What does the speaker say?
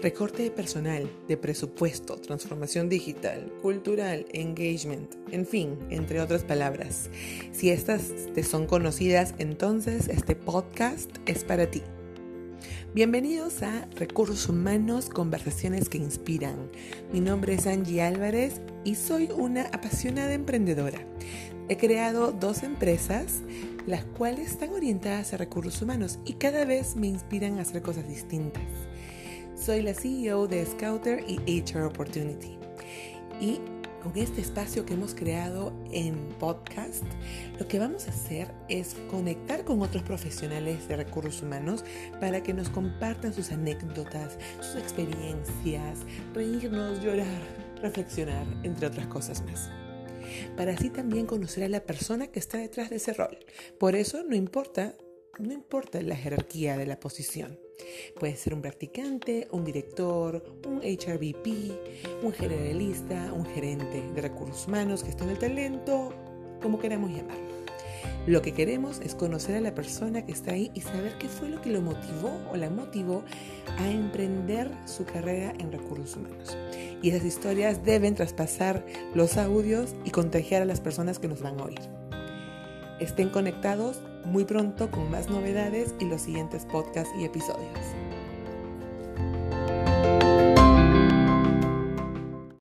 recorte de personal, de presupuesto, transformación digital, cultural, engagement, en fin, entre otras palabras. Si estas te son conocidas, entonces este podcast es para ti. Bienvenidos a Recursos Humanos, conversaciones que inspiran. Mi nombre es Angie Álvarez y soy una apasionada emprendedora. He creado dos empresas, las cuales están orientadas a recursos humanos y cada vez me inspiran a hacer cosas distintas. Soy la CEO de Scouter y HR Opportunity. Y con este espacio que hemos creado en podcast, lo que vamos a hacer es conectar con otros profesionales de recursos humanos para que nos compartan sus anécdotas, sus experiencias, reírnos, llorar, reflexionar, entre otras cosas más. Para así también conocer a la persona que está detrás de ese rol. Por eso no importa, no importa la jerarquía de la posición. Puede ser un practicante, un director, un HRBP, un generalista, un gerente de recursos humanos, gestión del talento, como queramos llamarlo. Lo que queremos es conocer a la persona que está ahí y saber qué fue lo que lo motivó o la motivó a emprender su carrera en recursos humanos. Y esas historias deben traspasar los audios y contagiar a las personas que nos van a oír. Estén conectados muy pronto con más novedades y los siguientes podcasts y episodios.